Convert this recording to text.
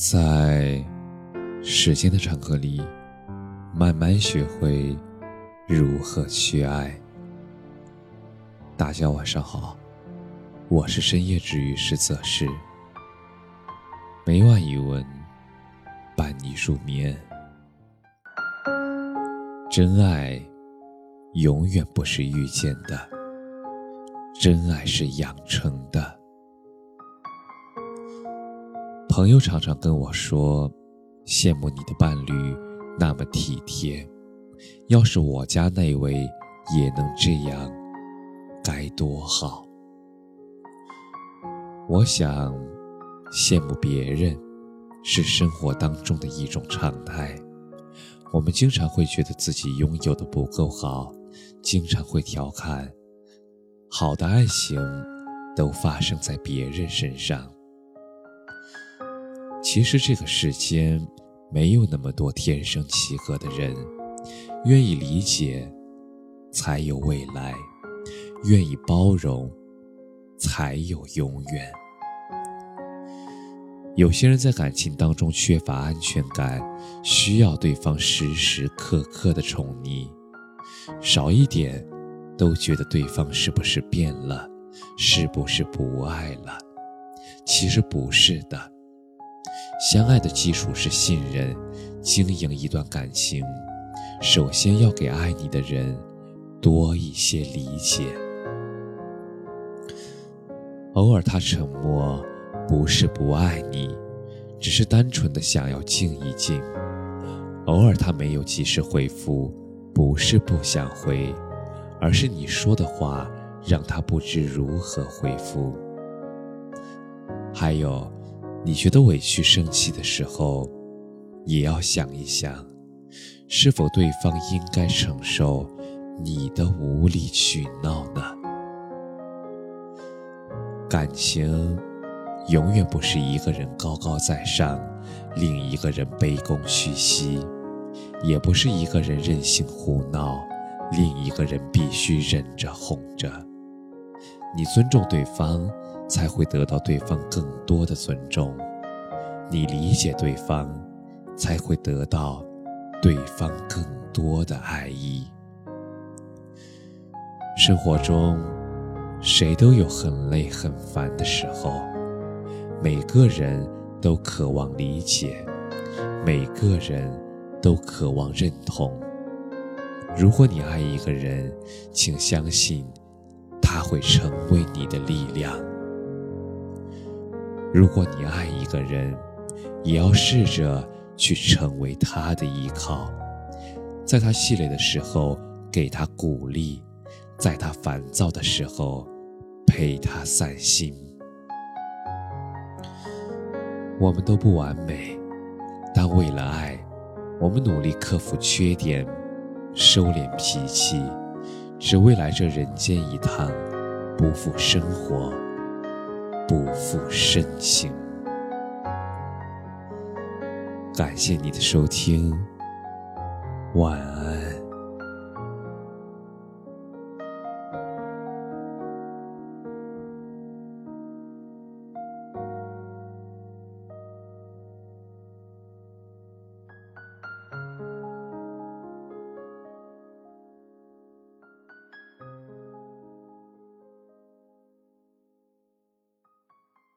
在时间的长河里，慢慢学会如何去爱。大家晚上好，我是深夜治愈师泽是，每晚一文伴你入眠。真爱永远不是遇见的，真爱是养成的。朋友常常跟我说，羡慕你的伴侣那么体贴，要是我家那位也能这样，该多好。我想，羡慕别人是生活当中的一种常态。我们经常会觉得自己拥有的不够好，经常会调侃，好的爱情都发生在别人身上。其实这个世间没有那么多天生契合的人，愿意理解，才有未来；愿意包容，才有永远。有些人在感情当中缺乏安全感，需要对方时时刻刻的宠溺，少一点都觉得对方是不是变了，是不是不爱了？其实不是的。相爱的基础是信任，经营一段感情，首先要给爱你的人多一些理解。偶尔他沉默，不是不爱你，只是单纯的想要静一静；偶尔他没有及时回复，不是不想回，而是你说的话让他不知如何回复。还有。你觉得委屈、生气的时候，也要想一想，是否对方应该承受你的无理取闹呢？感情永远不是一个人高高在上，另一个人卑躬屈膝，也不是一个人任性胡闹，另一个人必须忍着哄着。你尊重对方。才会得到对方更多的尊重，你理解对方，才会得到对方更多的爱意。生活中，谁都有很累很烦的时候，每个人都渴望理解，每个人都渴望认同。如果你爱一个人，请相信，他会成为你的力量。如果你爱一个人，也要试着去成为他的依靠，在他气馁的时候给他鼓励，在他烦躁的时候陪他散心。我们都不完美，但为了爱，我们努力克服缺点，收敛脾气，是为来这人间一趟，不负生活。不负深情。感谢你的收听，晚安。